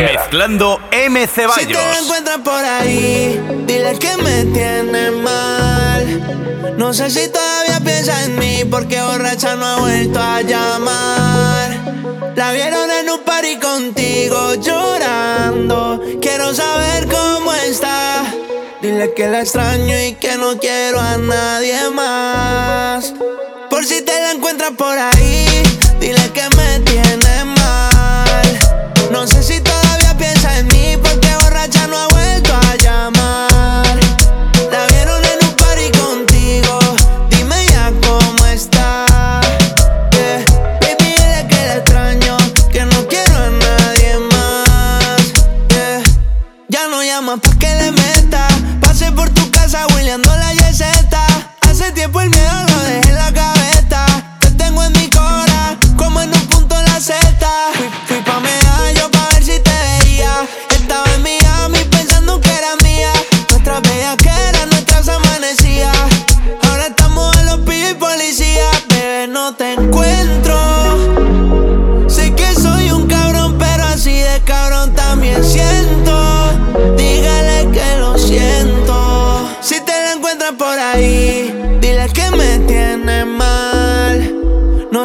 cualquiera. Mezclando M. Si te Ceballos. encuentras por ahí, dile que me tiene mal. No sé si todavía piensa en mí porque borracha no ha vuelto a llamar. La vieron en un party contigo llorando. Quiero saber cómo está. Dile que la extraño y que no quiero a nadie más. Por si te la encuentras por ahí,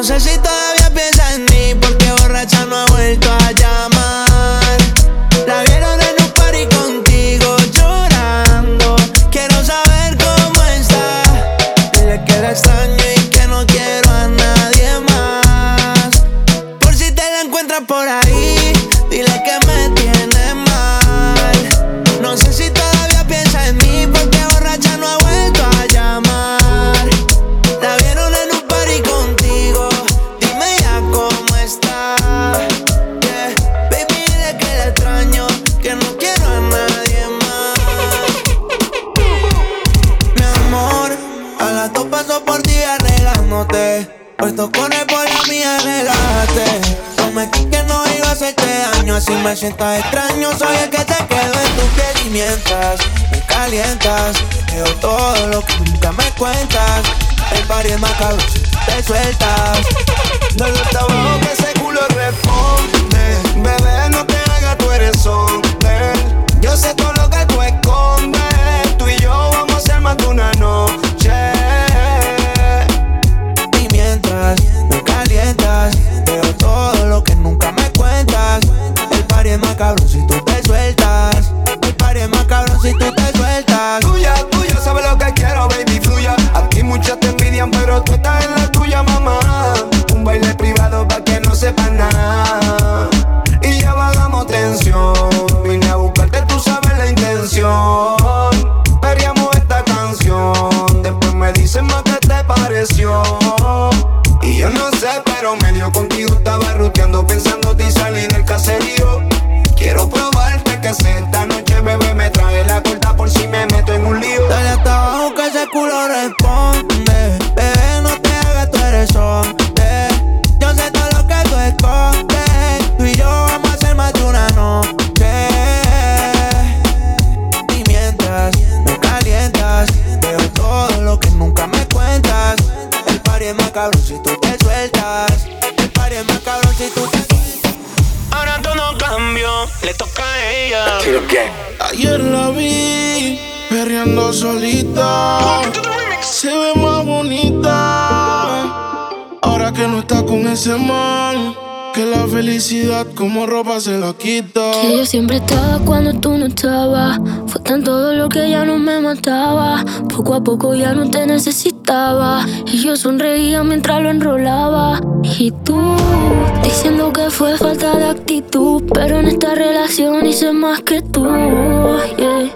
mal. No extraño. Soy el que te quedo en tu piel me calientas, veo todo lo que nunca me cuentas. El party es macabro te sueltas. No lo trabajo que ese culo responde. Bebé, no te hagas, tú eres hombre. Yo sé todo lo que tú escondes. Tú y yo vamos a ser más de una noche. Si tú te sueltas. El party es macabro si tú te sueltas. Tuya, tuya, sabes lo que quiero, baby, fluya. Aquí muchas te envidian, pero tú estás en la tuya, mamá. Un baile privado pa' que no sepan nada. Y ya bajamos tensión. Vine a buscarte, tú sabes la intención. Veríamos esta canción. Después me dicen más qué te pareció. Y yo no sé, pero medio contigo estaba ruteando pensando y como ropa se la quita. Que yo siempre estaba cuando tú no estabas. Fue tan todo lo que ya no me mataba. Poco a poco ya no te necesitaba. Y yo sonreía mientras lo enrolaba. Y tú diciendo que fue falta de actitud. Pero en esta relación hice más que tú. yeah.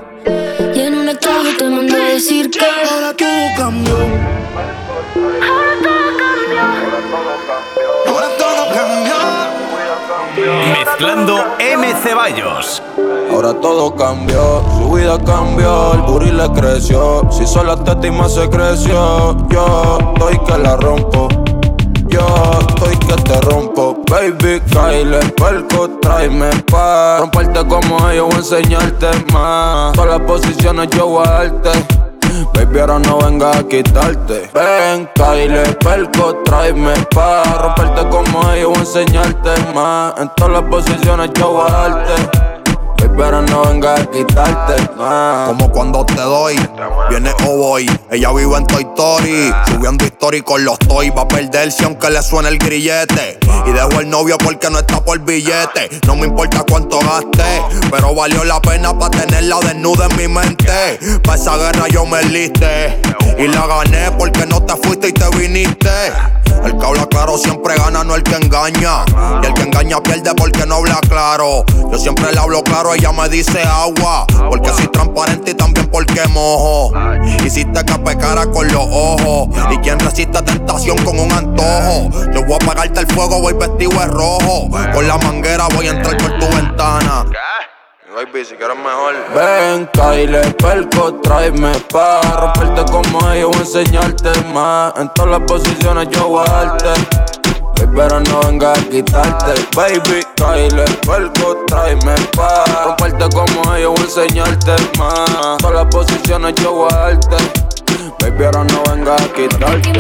Y en un estado te mandé a decir que Ahora todo cambió. Ahora todo cambió. Mezclando M. Ceballos. Ahora todo cambió, su vida cambió, el booty le creció. Si solo estima se creció, yo estoy que la rompo. Yo estoy que Kyle, perco, tráeme pa' romperte como ellos, voy a enseñarte más. Todas las posiciones yo voy. Baby, ahora no venga a quitarte. Ven, Kyle, perco, tráeme pa' romperte como ellos, enseñarte más. En todas las posiciones yo voy a darte pero no venga a quitarte Como cuando te doy, viene o. Ella vive en Toy Story, subiendo story con los toy. Va a perderse aunque le suene el grillete. Y dejo el novio porque no está por billete. No me importa cuánto gaste, pero valió la pena para tenerla desnuda en mi mente. Pa' esa guerra yo me liste. Y la gané porque no te fuiste y te viniste. El que habla claro siempre gana, no el que engaña. Y el que engaña pierde porque no habla claro. Yo siempre le hablo claro, ella me dice agua. Porque soy transparente y también porque mojo. Hiciste que pecara con los ojos. Y quien resiste tentación con un antojo. Yo voy a apagarte el fuego, voy vestido de rojo. Con la manguera voy a entrar por tu ventana. Baby, si quieres mejor. Ven, Kyle, perco, tráeme pa' romperte como ellos, voy a enseñarte más. En todas las posiciones yo voy a darte. Pero no venga a quitarte, baby. Kyle, perco, tráeme pa' romperte como ellos, voy a enseñarte más. Todas las posiciones yo voy a darte. Baby, ahora no venga a quitarte.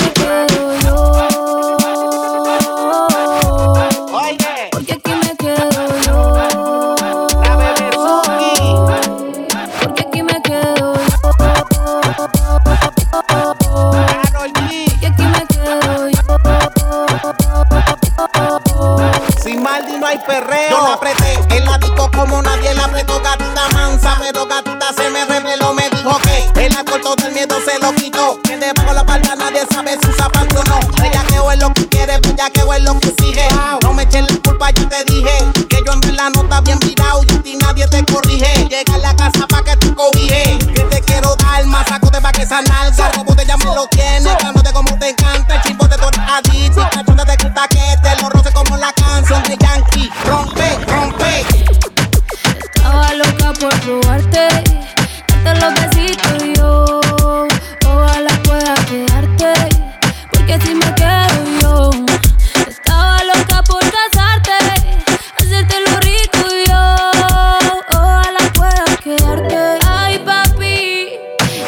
Loca por probarte, darte los besitos yo. Ojalá pueda quedarte, porque si me quedo yo. Estaba loca por casarte, hacerte lo rico yo. Ojalá pueda quedarte. Ay, papi,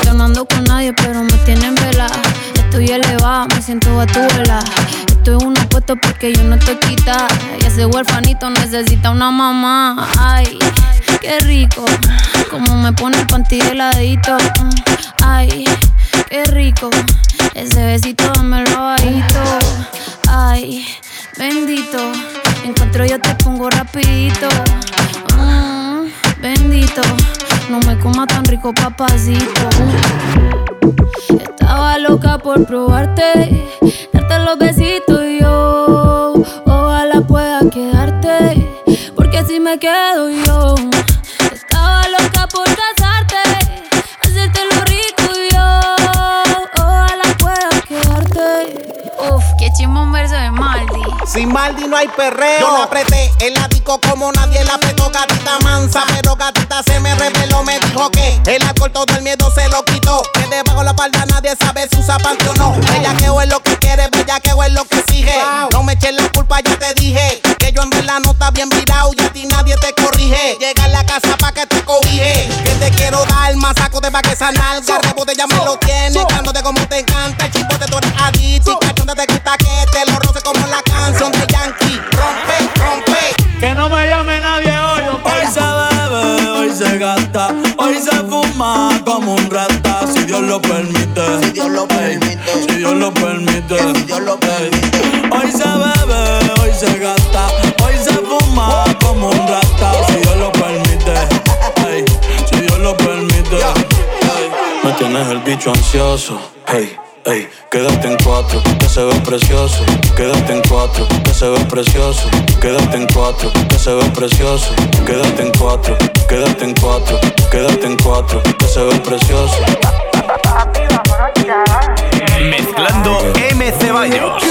yo no ando con nadie, pero me tienen vela. Estoy elevada, me siento a tu vela. Estoy uno puesto porque yo no te quita. Ese huerfanito necesita una mamá. Ay, qué rico. Como me pone el panty heladito. Ay, qué rico. Ese besito dame bajito. Ay, bendito. Encuentro yo te pongo rapidito. Mm, bendito. No me coma tan rico, papacito. Estaba loca por probarte, darte los besitos y yo. Quedarte, si me quedo yo. Sin Maldi no hay perreo. Yo la apreté, el disco como nadie la apretó, gatita mansa. Pero gatita se me reveló, me dijo que el alcohol todo el miedo se lo quitó. Que debajo la palda nadie sabe si usa o no. Ella que es lo que quiere, bella que es lo que exige. No me eches la culpa, ya te dije. Que yo en verdad no está bien virado y a ti nadie te corrige. Llega a la casa pa' que te cobije. Que te quiero dar más saco de pa' que esa nalga. Rebote ya me lo tiene, de como te lo permite, si Dios lo permite, si Dios lo permite, si Dios lo permite. Hoy se bebe, hoy se gasta, hoy se fuma como un rata. Si Dios lo permite, hey, si Dios lo permite. Me tienes el bicho ansioso, hey. Ey, quédate en cuatro, que se ve precioso. Quédate en cuatro, que se ve precioso. Quédate en cuatro, que se ve precioso. Quédate en cuatro, quédate en cuatro, quédate en cuatro, que se ve precioso. Mezclando M. Ceballos.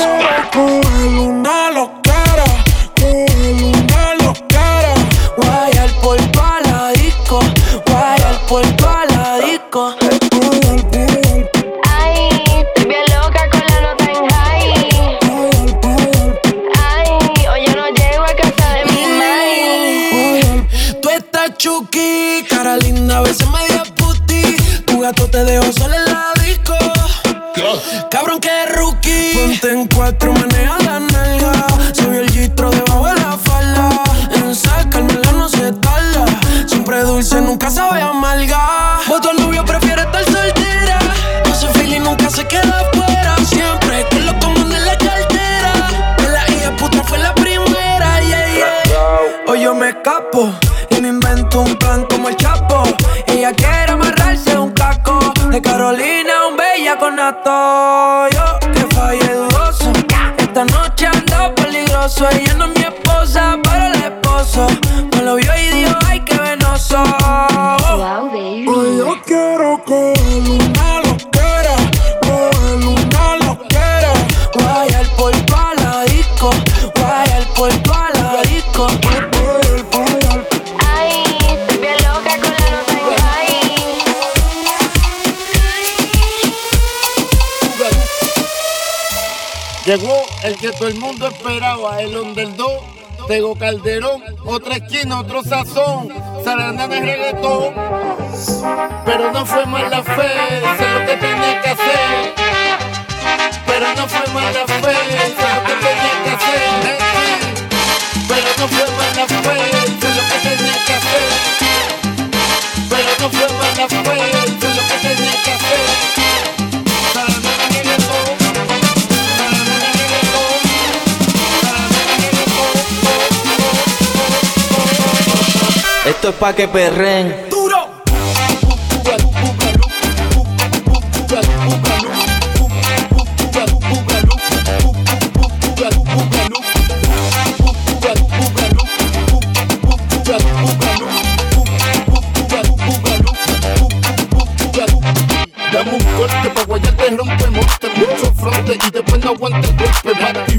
Ponte en cuatro, maneja la nalga. Vio el gistro debajo de la falda. En sacármela no se tarda. Siempre dulce, nunca sabe amarga. Vos tu novio prefiere estar soltera. No se fila y nunca se queda afuera. Siempre que lo coman en la cartera. De la hija puta fue la primera, yeah, yeah. Hoy yo me escapo y me invento un plan como el Chapo. Ella quiere amarrarse un caco. De Carolina, un bella con Yo que falle dudoso. Esta noche ando peligroso. Ella no es mi esposa, pero el esposo. Me lo vio y dijo, ay, qué venoso. Hoy yo quiero que Llegó el que todo el mundo esperaba, el underdog. Tego Calderón, otra esquina, otro sazón. Sarandana de reggaetón. Pero no fue mal la fe, sé lo que tenía que hacer. Pero no fue mal la fe, sé lo que tenía que hacer. Pero no fue mal la fe, sé lo que tenía que hacer. Pero no fue mal la fe, sé lo que tenía que hacer. Esto es pa' que perren. Duro. Dame un corte pa' guayarte rompe monte Mucho fronte y después no aguanta el golpe Matibu,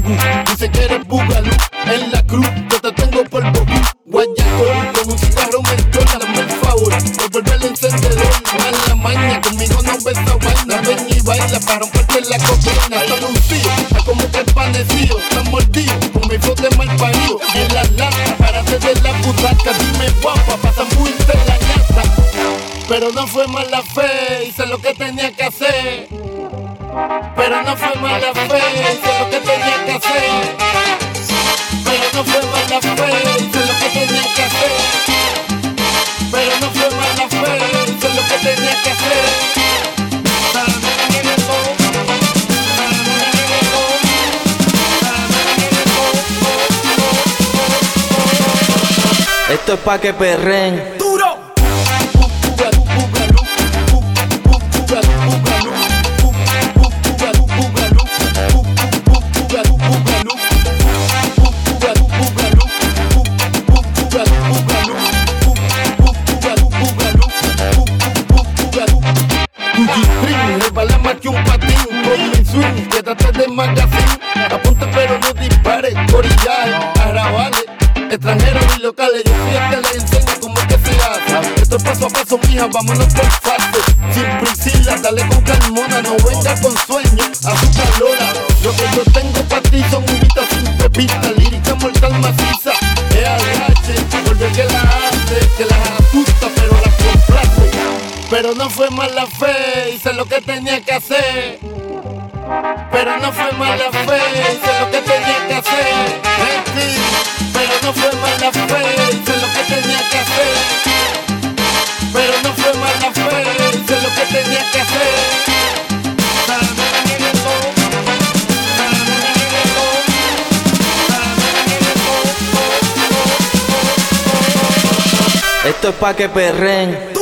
Esto es pa' que perren. Duro. Que un patín Con swing, quédate de magazine Apunta pero no dispare, corillar, arrabales Extranjeros locales, yo soy el que les enseño cómo es que se hace. Esto es paso a paso, mija, vámonos por fase Sin priscila, dale con calmona No venga con sueño, azúcar lola. Lo que yo tengo para ti son uvitas sin pepita Lírica mortal maciza, EADH Vuelve que la hace, que las asusta pero las complace. Pero no fue mala fe, hice lo que tenía que hacer. Pero no fue mala fe, hice lo que Esto es pa' que perren.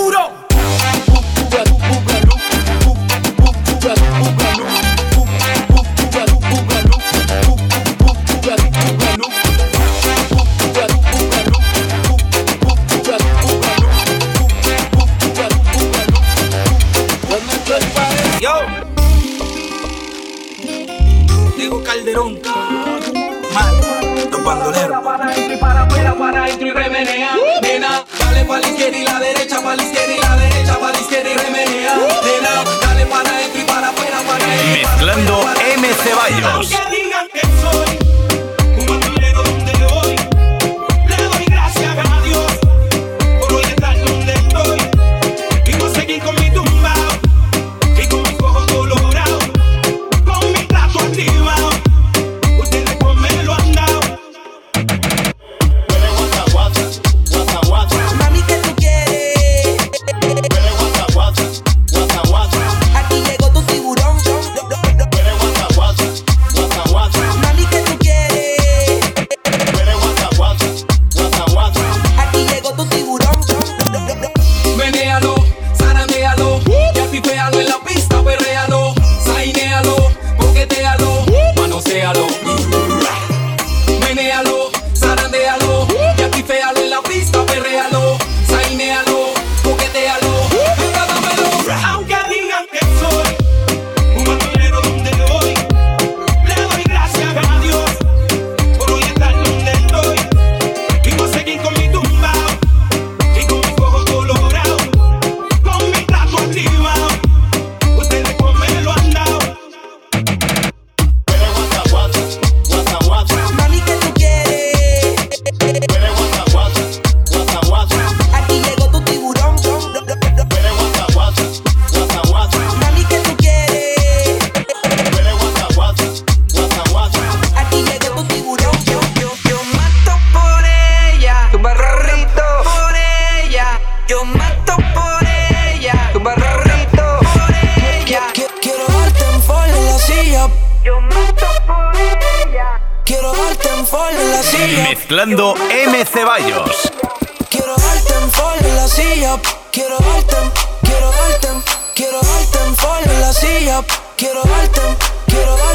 quiero darte, quiero darte un en la silla. Quiero darte, quiero darte.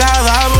cada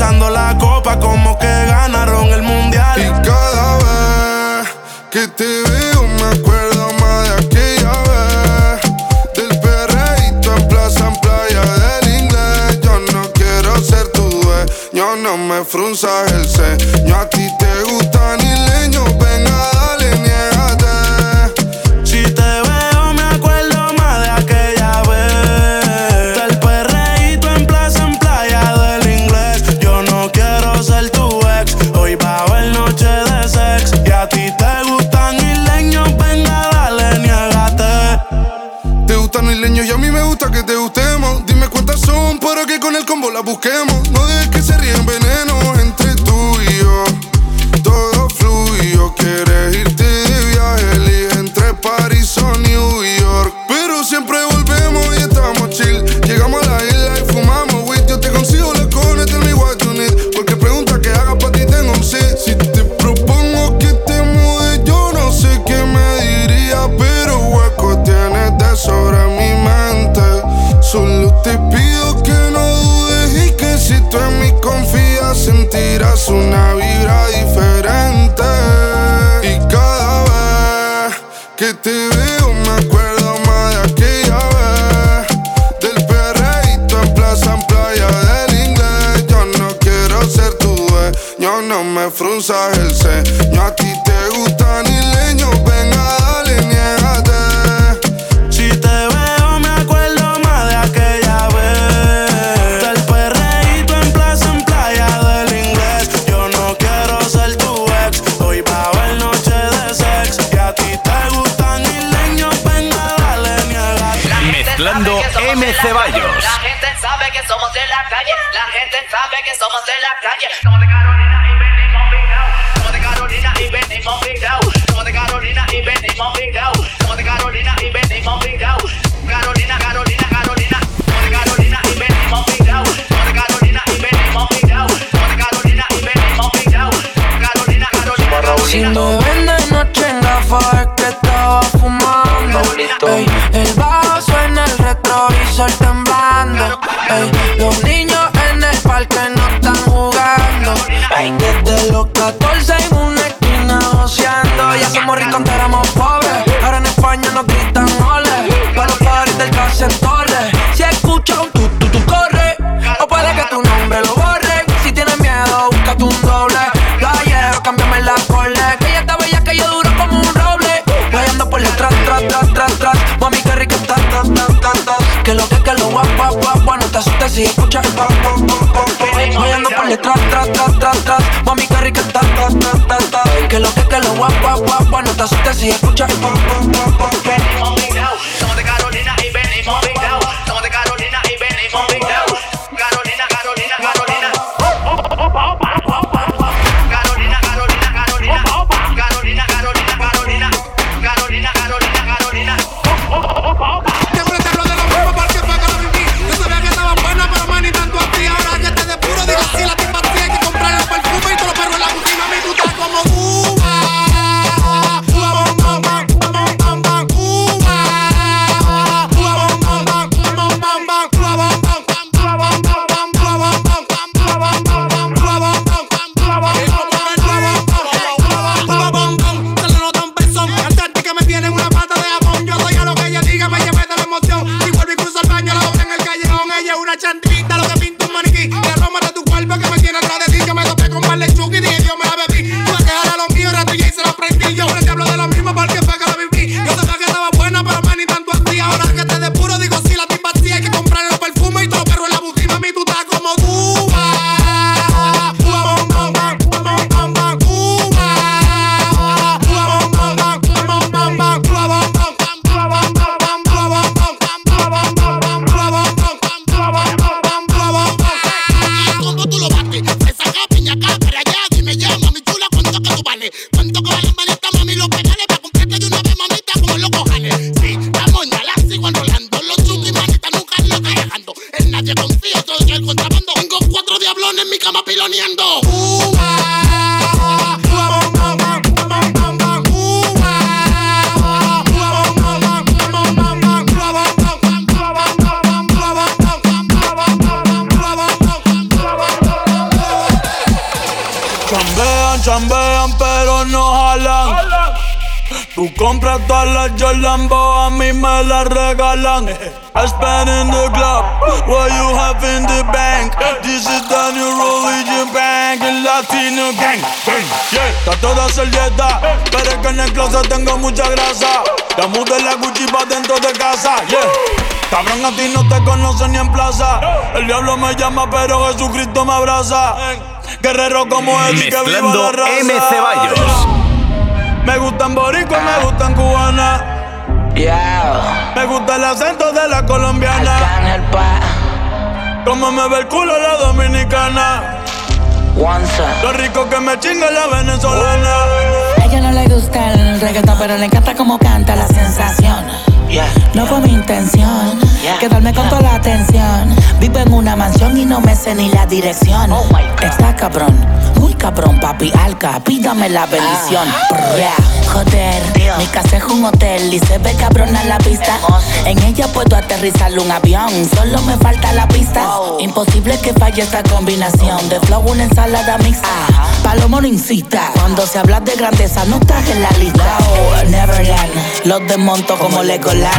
alzando la copa como que ganaron el mundial. Y cada vez que te veo me acuerdo más de aquella vez. Del perreíto en plaza, en playa del inglés. Yo no quiero ser tu dueño, no me frunzas el ceño a ti gusta que te gustemos. Dime cuántas son para que con el combo la busquemos. si escuchas el pam, pam, pam, pam, pam. Hoy ando por detrás, tras, tras, tras, tras. Mami, qué rica está, ta, ta, ta, ta. Que lo que, que lo guap, guap, guap. No te asustes si escuchas el pam, pam, pam, pam, pam. young. I spend in the club, what you have in the bank. This is the new religion bank, el latino gang. gang. Yeah. Está toda servieta, pero es que en el closet tengo mucha grasa. La muda la Gucci pa dentro de casa. Yeah. Cabrón, a ti no te conocen ni en plaza. El diablo me llama, pero Jesucristo me abraza. Guerrero como Eddie, que viva la raza. M. Ceballos. Me gustan boricuas, me gustan cubanas. Me gusta el acento de la colombiana. Arcángel pa. Como me ve el culo la dominicana. Once. Lo rico que me chinga la venezolana. A ella no le gusta el reggaetón, pero le encanta como canta la sensación. No fue mi intención quedarme con toda la atención. Vivo en una mansión y no me sé ni la dirección. Está cabrón, muy cabrón, papi alca. Pídame la bendición. Yeah, Joder, mi casa es un hotel y se ve cabrón a la pista. En ella puedo aterrizar un avión, solo me falta la pista. Imposible que falle esta combinación de flow, una ensalada mixta. Palomo no incita, cuando se habla de grandeza no estás en la lista. Oh, Neverland, los desmonto como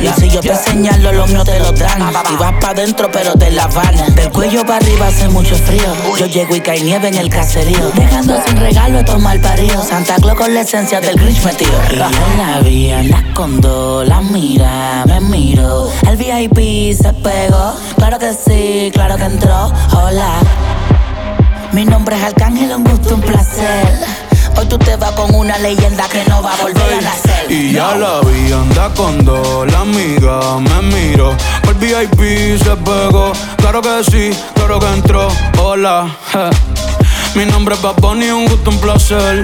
Y si yo te señalo, los míos te lo dan. Y vas pa' dentro, pero te la van. Del cuello para arriba hace mucho frío. Yo llego y cae nieve en el caserío. Dejando sin regalo a tomar parido. Santa Claus con la esencia del Grinch metido. Y yo la vi, anda con dos, la mira, me miro. El VIP se pegó, claro que sí, claro que entró. Hola. Mi nombre es Arcángel, un gusto, un placer. Hoy tú te vas con una leyenda que no va a volver a nacer. Y ya la vi, anda con dos, la amiga me miró. El VIP se pegó, claro que sí, claro que entró. Hola, je. mi nombre es Bad Bunny, un gusto, un placer.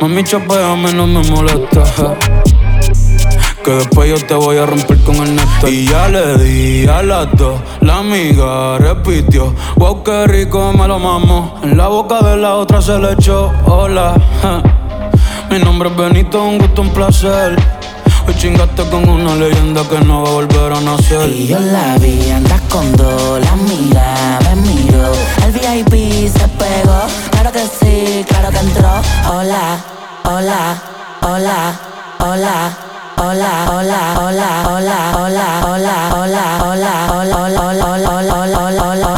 mami, chapeame, no me molesta. Que después yo te voy a romper con el neto. Y ya le di a las dos. La amiga repitió. Wow, qué rico me lo mamo. En la boca de la otra se le echó. Hola, mi nombre es Benito, un gusto, un placer. Y chingaste con una leyenda que no va a volver a nacer. Y yo la vi, andas con dos, la mira, me miró. El VIP se pegó, claro que sí, claro que entró. Hola, hola, hola, hola. Hola, hola, hola, hola, hola, hola, hola, hola, hola, hola, hola, hola, hola, hola, hola.